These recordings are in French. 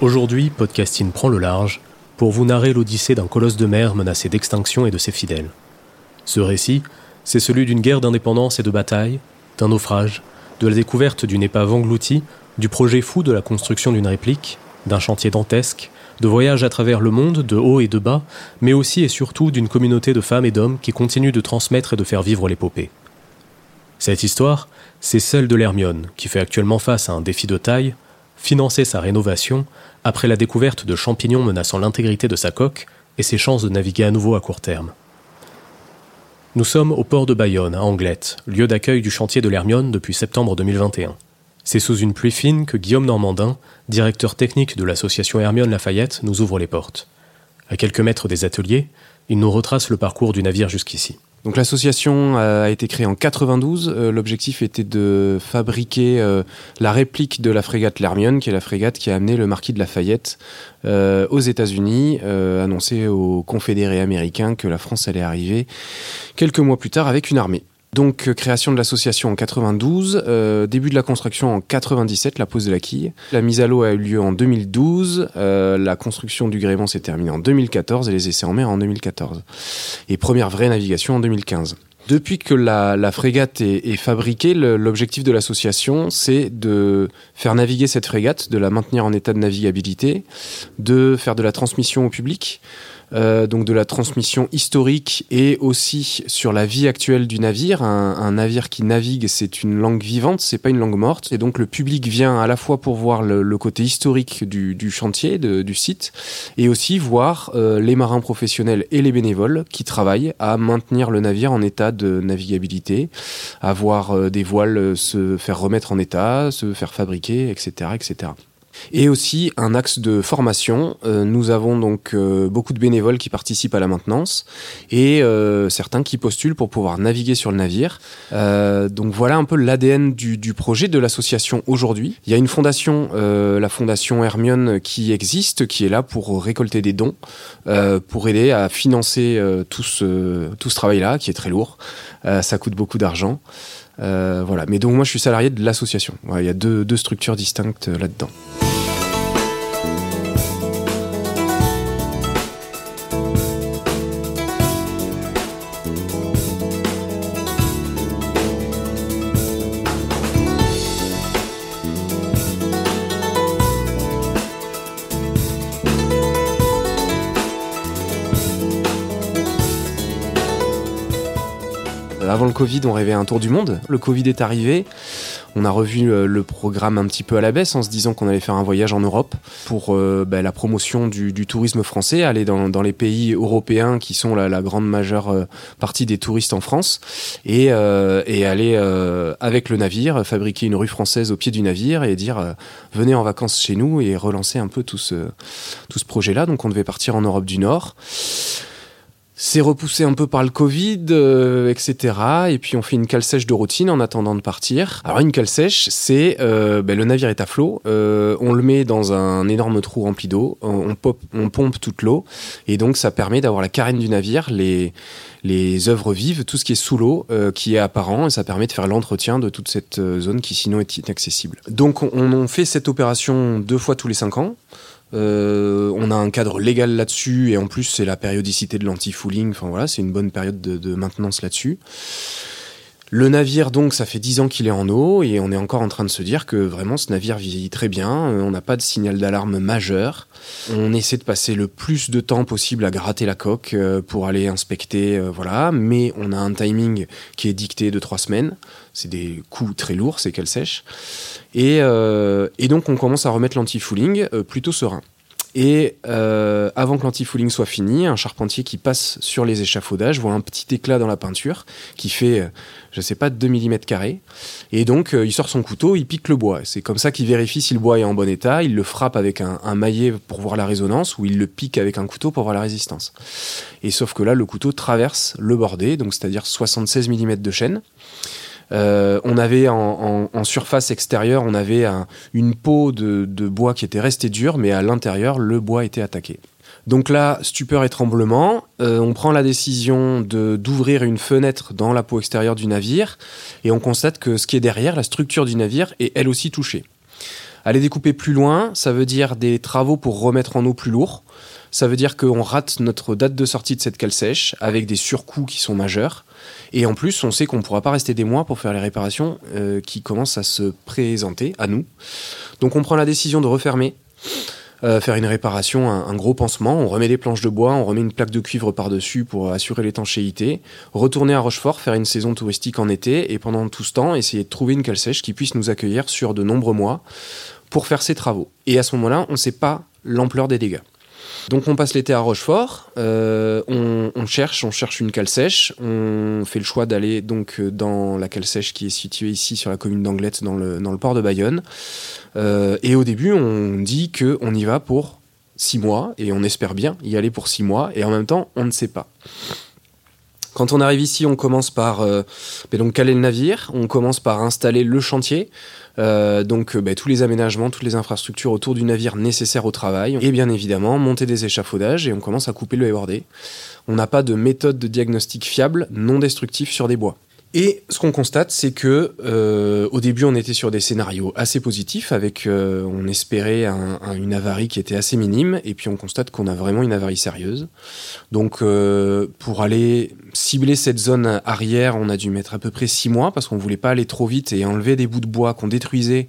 Aujourd'hui, Podcasting prend le large pour vous narrer l'odyssée d'un colosse de mer menacé d'extinction et de ses fidèles. Ce récit, c'est celui d'une guerre d'indépendance et de bataille, d'un naufrage, de la découverte d'une épave engloutie, du projet fou de la construction d'une réplique, d'un chantier dantesque, de voyages à travers le monde, de haut et de bas, mais aussi et surtout d'une communauté de femmes et d'hommes qui continuent de transmettre et de faire vivre l'épopée. Cette histoire, c'est celle de l'Hermione, qui fait actuellement face à un défi de taille, financer sa rénovation après la découverte de champignons menaçant l'intégrité de sa coque et ses chances de naviguer à nouveau à court terme. Nous sommes au port de Bayonne, à Anglette, lieu d'accueil du chantier de l'Hermione depuis septembre 2021. C'est sous une pluie fine que Guillaume Normandin, directeur technique de l'association Hermione Lafayette, nous ouvre les portes. À quelques mètres des ateliers, il nous retrace le parcours du navire jusqu'ici. Donc l'association a été créée en 92. Euh, L'objectif était de fabriquer euh, la réplique de la frégate L'Hermione, qui est la frégate qui a amené le marquis de Lafayette euh, aux États-Unis, annoncé aux confédérés américains que la France allait arriver quelques mois plus tard avec une armée. Donc euh, création de l'association en 92, euh, début de la construction en 97, la pose de la quille. La mise à l'eau a eu lieu en 2012, euh, la construction du gréement s'est terminée en 2014 et les essais en mer en 2014. Et première vraie navigation en 2015. Depuis que la, frégate est, fabriquée, l'objectif de l'association, c'est de faire naviguer cette frégate, de la maintenir en état de navigabilité, de faire de la transmission au public, euh, donc de la transmission historique et aussi sur la vie actuelle du navire. Un, navire qui navigue, c'est une langue vivante, c'est pas une langue morte. Et donc le public vient à la fois pour voir le, côté historique du, chantier, du site, et aussi voir euh, les marins professionnels et les bénévoles qui travaillent à maintenir le navire en état de navigabilité, à voir euh, des voiles se faire remettre en état, se faire fabriquer, etc., etc. Et aussi un axe de formation. Euh, nous avons donc euh, beaucoup de bénévoles qui participent à la maintenance et euh, certains qui postulent pour pouvoir naviguer sur le navire. Euh, donc voilà un peu l'ADN du, du projet de l'association aujourd'hui. Il y a une fondation, euh, la fondation Hermione, qui existe, qui est là pour récolter des dons, euh, pour aider à financer tout ce, tout ce travail-là, qui est très lourd. Ça coûte beaucoup d'argent. Euh, voilà. Mais donc moi je suis salarié de l'association. Il y a deux, deux structures distinctes là-dedans. Avant le Covid, on rêvait un tour du monde. Le Covid est arrivé. On a revu le, programme un petit peu à la baisse en se disant qu'on allait faire un voyage en Europe pour euh, bah, la promotion du, du tourisme français, aller dans, dans les pays européens qui sont la, la grande majeure euh, partie des touristes en France et, euh, et aller euh, avec le navire, fabriquer une rue française au pied du navire et dire euh, venez en vacances chez nous et relancer un peu tout ce, tout ce projet-là. Donc on devait partir en Europe du Nord. C'est repoussé un peu par le Covid, euh, etc. Et puis on fait une cale sèche de routine en attendant de partir. Alors une cale sèche, c'est euh, ben, le navire est à flot, euh, on le met dans un énorme trou rempli d'eau, on, pompe toute l'eau, et donc ça permet d'avoir la carène du navire, les les œuvres vives, tout ce qui est sous l'eau, qui est apparent, et ça permet de faire l'entretien de toute cette zone qui sinon est inaccessible. Donc on, on fait cette opération deux fois tous les cinq ans. Euh, on a un cadre légal là-dessus et en plus c'est la périodicité de l'anti-fouling. Enfin voilà, c'est une bonne période de, maintenance là-dessus. Le navire, donc, ça fait 10 ans qu'il est en eau et on est encore en train de se dire que vraiment ce navire vieillit très bien. Euh, on n'a pas de signal d'alarme majeur. On essaie de passer le plus de temps possible à gratter la coque euh, pour aller inspecter, voilà. Mais on a un timing qui est dicté de 3 semaines. C'est des coups très lourds, c'est qu'elle sèche. Et, et, donc on commence à remettre l'anti-fouling plutôt serein. Et euh, avant que l'anti-fouling soit fini, un charpentier qui passe sur les échafaudages voit un petit éclat dans la peinture qui fait, euh, je sais pas, 2 mm. Et donc, euh, il sort son couteau, il pique le bois. C'est comme ça qu'il vérifie si le bois est en bon état. Il le frappe avec un, un, maillet pour voir la résonance ou il le pique avec un couteau pour voir la résistance. Et sauf que là, le couteau traverse le bordé, donc c'est-à-dire 76 mm de chaîne. Euh, on avait en, surface extérieure, on avait une peau de, bois qui était restée dure, mais à l'intérieur, le bois était attaqué. Donc là, stupeur et tremblement, euh, on prend la décision d'ouvrir une fenêtre dans la peau extérieure du navire et on constate que ce qui est derrière, la structure du navire, est elle aussi touchée. Aller découper plus loin, ça veut dire des travaux pour remettre en eau plus lourd. Ça veut dire qu'on rate notre date de sortie de cette cale sèche avec des surcoûts qui sont majeurs. Et en plus, on sait qu'on ne pourra pas rester des mois pour faire les réparations euh, qui commencent à se présenter à nous. Donc on prend la décision de refermer. Euh, faire une réparation, un, gros pansement, on remet des planches de bois, on remet une plaque de cuivre par-dessus pour assurer l'étanchéité, retourner à Rochefort, faire une saison touristique en été, et pendant tout ce temps, essayer de trouver une cale sèche qui puisse nous accueillir sur de nombreux mois pour faire ces travaux. Et à ce moment-là, on ne sait pas l'ampleur des dégâts. Donc on passe l'été à Rochefort, euh, on, cherche, on cherche une cale sèche, on fait le choix d'aller donc dans la cale sèche qui est située ici sur la commune d'Anglette dans le, dans le port de Bayonne. Euh, et au début on dit qu'on y va pour six mois et on espère bien y aller pour six mois et en même temps on ne sait pas. Quand on arrive ici, on commence par ben donc caler le navire, on commence par installer le chantier. Euh, donc euh, bah, tous les aménagements, toutes les infrastructures autour du navire nécessaires au travail. Et bien évidemment, monter des échafaudages et on commence à couper le haywardé. On n'a pas de méthode de diagnostic fiable, non destructif sur des bois. Et ce qu'on constate, c'est que euh, au début, on était sur des scénarios assez positifs, avec euh, on espérait une avarie qui était assez minime, et puis on constate qu'on a vraiment une avarie sérieuse. Donc, euh, pour aller cibler cette zone arrière, on a dû mettre à peu près six mois parce qu'on voulait pas aller trop vite et enlever des bouts de bois qu'on détruisait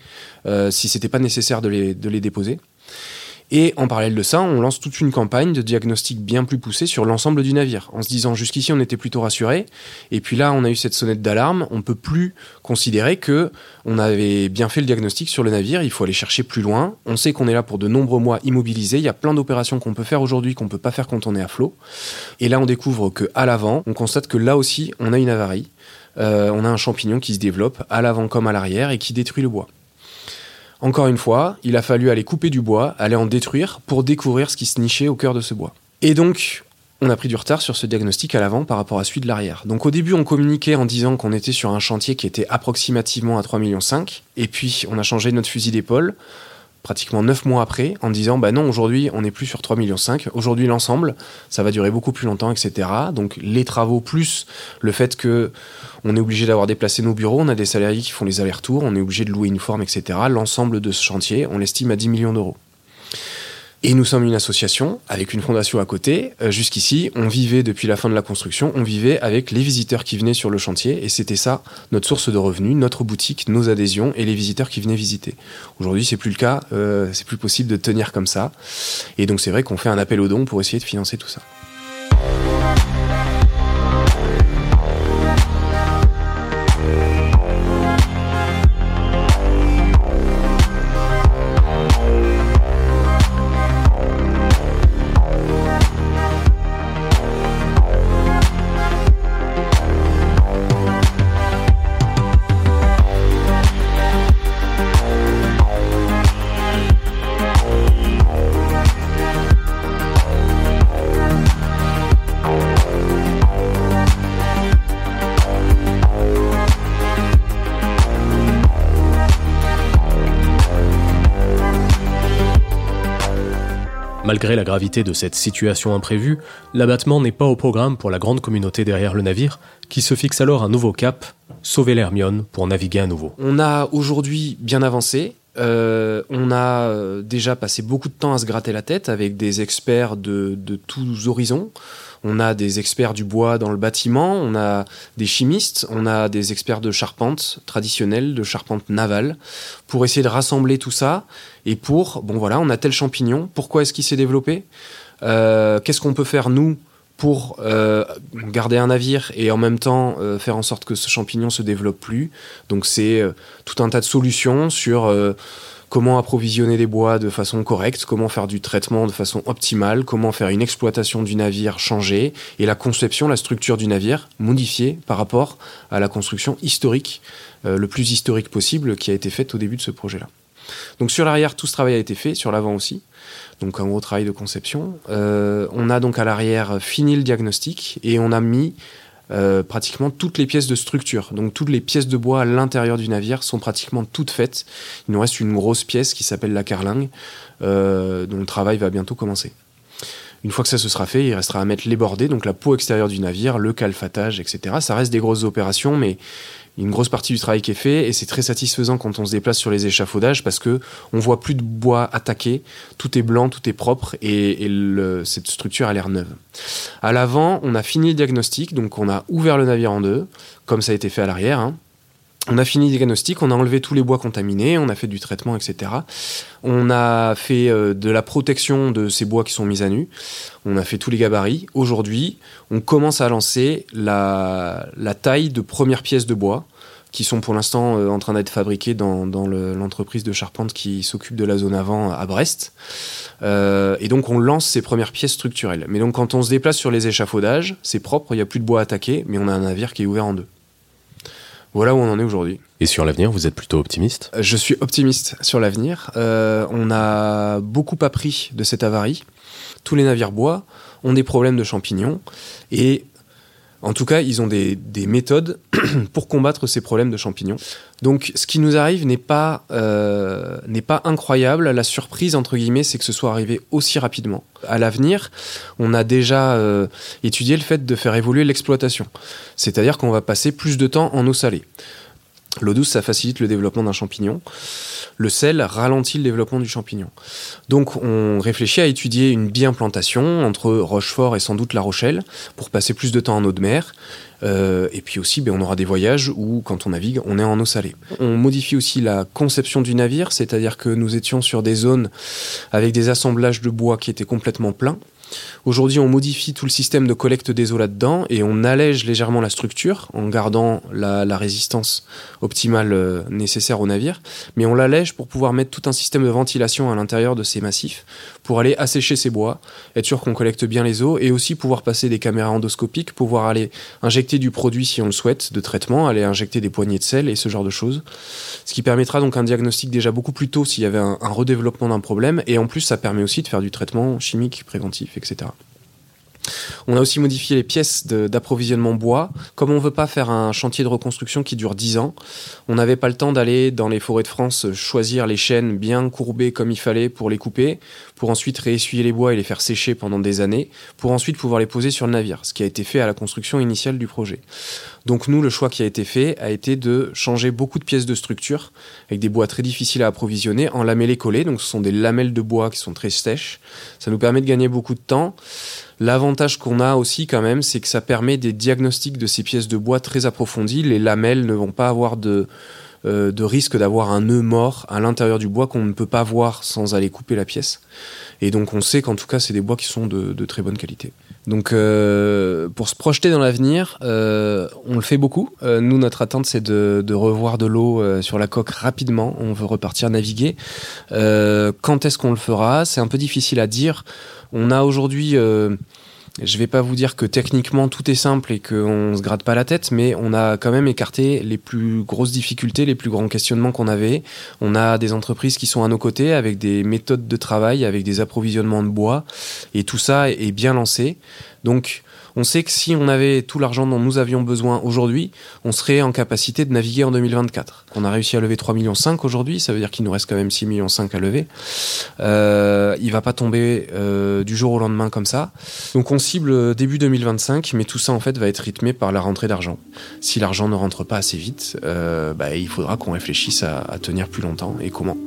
si c'était pas nécessaire de les, de les déposer. Et en parallèle de ça, on lance toute une campagne de diagnostic bien plus poussée sur l'ensemble du navire, en se disant jusqu'ici on était plutôt rassuré, et puis là on a eu cette sonnette d'alarme, on peut plus considérer que on avait bien fait le diagnostic sur le navire, il faut aller chercher plus loin. On sait qu'on est là pour de nombreux mois immobilisés, il y a plein d'opérations qu'on peut faire aujourd'hui qu'on peut pas faire quand on est à flot. Et là on découvre que à l'avant, on constate que là aussi on a une avarie. Euh, on a un champignon qui se développe à l'avant comme à l'arrière et qui détruit le bois. Encore une fois, il a fallu aller couper du bois, aller en détruire pour découvrir ce qui se nichait au cœur de ce bois. Et donc, on a pris du retard sur ce diagnostic à l'avant par rapport à celui de l'arrière. Donc au début, on communiquait en disant qu'on était sur un chantier qui était approximativement à 3,5 millions, et puis on a changé notre fusil d'épaule pratiquement 9 mois après en disant bah non aujourd'hui on n'est plus sur 3,5 millions aujourd'hui l'ensemble ça va durer beaucoup plus longtemps etc donc les travaux plus le fait que on est obligé d'avoir déplacé nos bureaux on a des salariés qui font les allers-retours on est obligé de louer une forme etc l'ensemble de ce chantier on l'estime à 10 millions d'euros et nous sommes une association avec une fondation à côté. Euh, jusqu'ici, on vivait depuis la fin de la construction, on vivait avec les visiteurs qui venaient sur le chantier et c'était ça notre source de revenus, notre boutique, nos adhésions et les visiteurs qui venaient visiter. Aujourd'hui, c'est plus le cas, euh, c'est plus possible de tenir comme ça. Et donc c'est vrai qu'on fait un appel aux dons pour essayer de financer tout ça. Malgré la gravité de cette situation imprévue, l'abattement n'est pas au programme pour la grande communauté derrière le navire, qui se fixe alors un nouveau cap, sauver l'Hermione pour naviguer à nouveau. On a aujourd'hui bien avancé. Euh, on a euh, déjà passé beaucoup de temps à se gratter la tête avec des experts de, de tous horizons. On a des experts du bois dans le bâtiment, on a des chimistes, on a des experts de charpente traditionnelle, de charpente navale, pour essayer de rassembler tout ça. Et pour, bon voilà, on a tel champignon, pourquoi est-ce qu'il s'est développé? Euh, Qu'est-ce qu'on peut faire, nous, pour euh, garder un navire et en même temps euh, faire en sorte que ce champignon se développe plus? Donc c'est tout un tas de solutions sur comment approvisionner des bois de façon correcte, comment faire du traitement de façon optimale, comment faire une exploitation du navire changée et la conception, la structure du navire modifiée par rapport à la construction historique, euh, le plus historique possible qui a été faite au début de ce projet-là. Donc sur l'arrière, tout ce travail a été fait, sur l'avant aussi. Donc un gros travail de conception. Euh, on a donc à l'arrière fini le diagnostic et on a mis euh, pratiquement toutes les pièces de structure. Donc toutes les pièces de bois à l'intérieur du navire sont pratiquement toutes faites. Il nous reste une grosse pièce qui s'appelle la carlingue, euh, dont le travail va bientôt commencer. Une fois que ça se sera fait, il restera à mettre les bordées, donc la peau extérieure du navire, le calfatage, etc. Ça reste des grosses opérations, mais une grosse partie du travail qui est fait et c'est très satisfaisant quand on se déplace sur les échafaudages parce que on voit plus de bois attaqué, tout est blanc, tout est propre et, cette structure a l'air neuve. À l'avant, on a fini le diagnostic, donc on a ouvert le navire en deux, comme ça a été fait à l'arrière. hein. On a fini le diagnostic, on a enlevé tous les bois contaminés, on a fait du traitement, etc. On a fait euh, de la protection de ces bois qui sont mis à nu. On a fait tous les gabarits. Aujourd'hui, on commence à lancer la, la taille de premières pièces de bois qui sont pour l'instant euh, en train d'être fabriquées dans, dans le- l'entreprise de charpente qui s'occupe de la zone avant à Brest. Euh, et donc on lance ces premières pièces structurelles. Mais donc quand on se déplace sur les échafaudages, c'est propre, il n'y a plus de bois attaqué, mais on a un navire qui est ouvert en deux. Voilà où on en est aujourd'hui. Et sur l'avenir, vous êtes plutôt optimiste? Je suis optimiste sur l'avenir. Euh, on a beaucoup appris de cette avarie. Tous les navires bois ont des problèmes de champignons et en tout cas, ils ont des, des méthodes pour combattre ces problèmes de champignons. Donc, ce qui nous arrive n'est pas, euh, n'est pas incroyable. La surprise, entre guillemets, c'est que ce soit arrivé aussi rapidement. À l'avenir, on a déjà euh, étudié le fait de faire évoluer l'exploitation. C'est-à-dire qu'on va passer plus de temps en eau salée. L'eau douce, ça facilite le développement d'un champignon. Le sel ralentit le développement du champignon. Donc on réfléchit à étudier une biimplantation entre Rochefort et sans doute La Rochelle pour passer plus de temps en eau de mer. Euh, et puis aussi, ben, on aura des voyages où, quand on navigue, on est en eau salée. On modifie aussi la conception du navire, c'est-à-dire que nous étions sur des zones avec des assemblages de bois qui étaient complètement pleins. Aujourd'hui, on modifie tout le système de collecte des eaux là-dedans et on allège légèrement la structure en gardant la, résistance optimale euh, nécessaire au navire, mais on l'allège pour pouvoir mettre tout un système de ventilation à l'intérieur de ces massifs pour aller assécher ces bois, être sûr qu'on collecte bien les eaux et aussi pouvoir passer des caméras endoscopiques, pouvoir aller injecter du produit si on le souhaite de traitement, aller injecter des poignées de sel et ce genre de choses. Ce qui permettra donc un diagnostic déjà beaucoup plus tôt s'il y avait un, redéveloppement d'un problème et en plus ça permet aussi de faire du traitement chimique préventif, etc. On a aussi modifié les pièces d'approvisionnement bois. Comme on veut pas faire un chantier de reconstruction qui dure 10 ans, on n'avait pas le temps d'aller dans les forêts de France choisir les chênes bien courbés comme il fallait pour les couper, pour ensuite réessuyer les bois et les faire sécher pendant des années, pour ensuite pouvoir les poser sur le navire, ce qui a été fait à la construction initiale du projet. Donc nous, le choix qui a été fait a été de changer beaucoup de pièces de structure avec des bois très difficiles à approvisionner en lamellés collés. Donc ce sont des lamelles de bois qui sont très sèches. Ça nous permet de gagner beaucoup de temps. L'avantage qu'on a aussi quand même, c'est que ça permet des diagnostics de ces pièces de bois très approfondis. Les lamelles ne vont pas avoir de, euh, de risque d'avoir un nœud mort à l'intérieur du bois qu'on ne peut pas voir sans aller couper la pièce. Et donc on sait qu'en tout cas, c'est des bois qui sont de, très bonne qualité. Donc euh, pour se projeter dans l'avenir, euh, on le fait beaucoup. Nous, notre attente, c'est de, de revoir de l'eau sur la coque rapidement. On veut repartir naviguer. Quand est-ce qu'on le fera? C'est un peu difficile à dire. On a aujourd'hui... je vais pas vous dire que techniquement tout est simple et qu'on se gratte pas la tête, mais on a quand même écarté les plus grosses difficultés, les plus grands questionnements qu'on avait. On a des entreprises qui sont à nos côtés avec des méthodes de travail, avec des approvisionnements de bois, et tout ça est bien lancé. Donc, on sait que si on avait tout l'argent dont nous avions besoin aujourd'hui, on serait en capacité de naviguer en 2024. On a réussi à lever 3,5 millions aujourd'hui, ça veut dire qu'il nous reste quand même 6,5 millions à lever. Euh, il va pas tomber euh, du jour au lendemain comme ça. Donc on cible début 2025, mais tout ça en fait va être rythmé par la rentrée d'argent. Si l'argent ne rentre pas assez vite, euh, bah, il faudra qu'on réfléchisse à tenir plus longtemps et comment.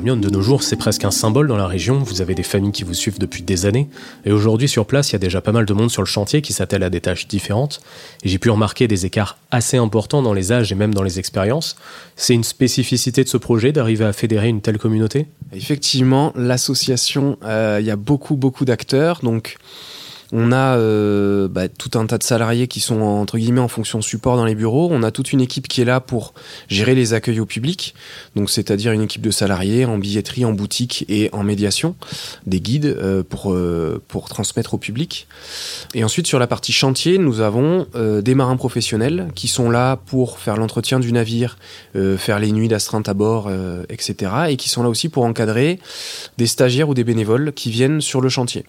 L'Hermione de nos jours, c'est presque un symbole dans la région. Vous avez des familles qui vous suivent depuis des années. Et aujourd'hui, sur place, il y a déjà pas mal de monde sur le chantier qui s'attelle à des tâches différentes. Et j'ai pu remarquer des écarts assez importants dans les âges et même dans les expériences. C'est une spécificité de ce projet d'arriver à fédérer une telle communauté? Effectivement, l'association, euh, il y a beaucoup, beaucoup d'acteurs. Donc, on a euh, bah, tout un tas de salariés qui sont entre guillemets en fonction support dans les bureaux. On a toute une équipe qui est là pour gérer les accueils au public, donc c'est-à-dire une équipe de salariés en billetterie, en boutique et en médiation, des guides euh, pour euh, pour transmettre au public. Et ensuite sur la partie chantier, nous avons des marins professionnels qui sont là pour faire l'entretien du navire, faire les nuits d'astreinte à bord, etc. Et qui sont là aussi pour encadrer des stagiaires ou des bénévoles qui viennent sur le chantier.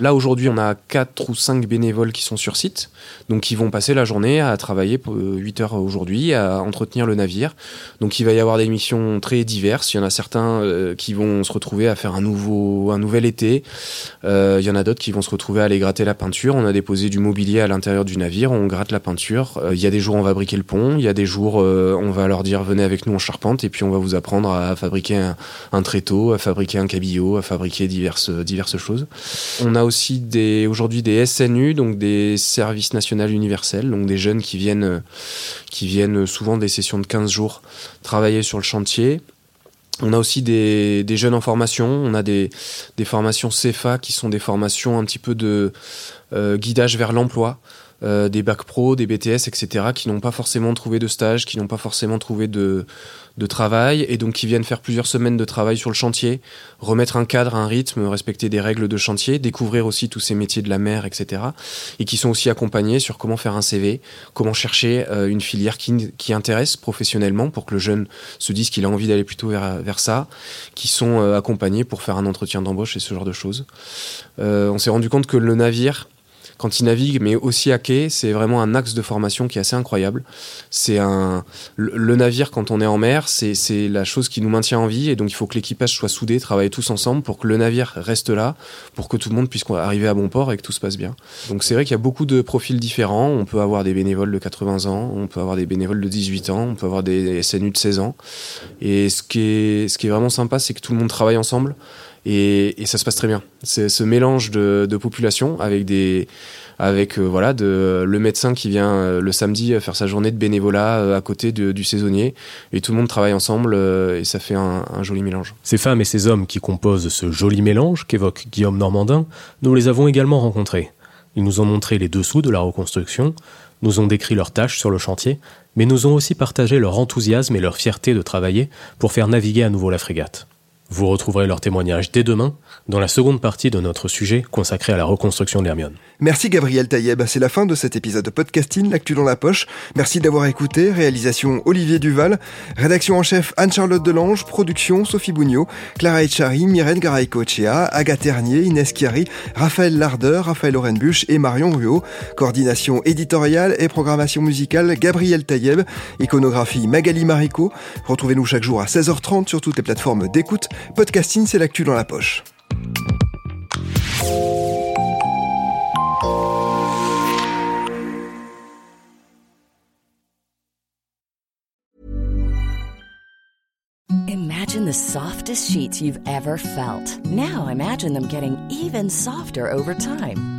Là, aujourd'hui, on a 4 ou 5 bénévoles qui sont sur site, donc qui vont passer la journée à travailler 8 heures aujourd'hui, à entretenir le navire. Donc il va y avoir des missions très diverses. Il y en a certains euh, qui vont se retrouver à faire un, nouveau, un nouvel été. Euh, il y en a d'autres qui vont se retrouver à aller gratter la peinture. On a déposé du mobilier à l'intérieur du navire, on gratte la peinture. Euh, il y a des jours, on va briquer le pont. Il y a des jours, on va leur dire venez avec nous en charpente et puis on va vous apprendre à fabriquer un, un tréteau, à fabriquer un cabillaud, à fabriquer diverses, diverses choses. On a aussi des, aujourd'hui des SNU, donc des services nationaux universels, donc des jeunes qui viennent, qui viennent souvent des sessions de 15 jours travailler sur le chantier. On a aussi des, des jeunes en formation, on a des, des, formations CFA qui sont des formations un petit peu de euh, guidage vers l'emploi. Euh, des bacs pro, des BTS, etc., qui n'ont pas forcément trouvé de stage, qui n'ont pas forcément trouvé de, de travail, et donc qui viennent faire plusieurs semaines de travail sur le chantier, remettre un cadre, un rythme, respecter des règles de chantier, découvrir aussi tous ces métiers de la mer, etc., et qui sont aussi accompagnés sur comment faire un CV, comment chercher euh, une filière qui, qui, intéresse professionnellement pour que le jeune se dise qu'il a envie d'aller plutôt vers, vers ça, qui sont euh, accompagnés pour faire un entretien d'embauche et ce genre de choses. on s'est rendu compte que le navire, quand il navigue, mais aussi à quai, c'est vraiment un axe de formation qui est assez incroyable. C'est un le, navire quand on est en mer, c'est la chose qui nous maintient en vie et donc il faut que l'équipage soit soudé, travaille tous ensemble pour que le navire reste là, pour que tout le monde puisse arriver à bon port et que tout se passe bien. Donc c'est vrai qu'il y a beaucoup de profils différents. On peut avoir des bénévoles de 80 ans, on peut avoir des bénévoles de 18 ans, on peut avoir des SNU de 16 ans. Et ce qui est ce qui est vraiment sympa, c'est que tout le monde travaille ensemble. Et, ça se passe très bien. C'est ce mélange de, population avec des avec euh, voilà de, le médecin qui vient euh, le samedi faire sa journée de bénévolat euh, à côté du saisonnier et tout le monde travaille ensemble et ça fait un, un, joli mélange. Ces femmes et ces hommes qui composent ce joli mélange qu'évoque Guillaume Normandin, nous les avons également rencontrés. Ils nous ont montré les dessous de la reconstruction, nous ont décrit leurs tâches sur le chantier, mais nous ont aussi partagé leur enthousiasme et leur fierté de travailler pour faire naviguer à nouveau la frégate. Vous retrouverez leurs témoignages dès demain dans la seconde partie de notre sujet consacré à la reconstruction de l'Hermione. Merci Gabriel Taïeb, c'est la fin de cet épisode de podcasting, l'actu dans la poche. Merci d'avoir écouté, réalisation Olivier Duval, rédaction en chef Anne-Charlotte Delange, production Sophie Bougnot, Clara Echari, Myrène Garay-Cochea, Agathe Ternier, Inès Chiari, Raphaël Lardeur, Raphaël Orenbuch et Marion Ruot, coordination éditoriale et programmation musicale Gabriel Taïeb, iconographie Magali Marico. Retrouvez-nous chaque jour à 16h30 sur toutes les plateformes d'écoute. Podcasting, c'est l'actu dans la poche. Imagine the softest sheets you've ever felt. Now imagine them getting even softer over time.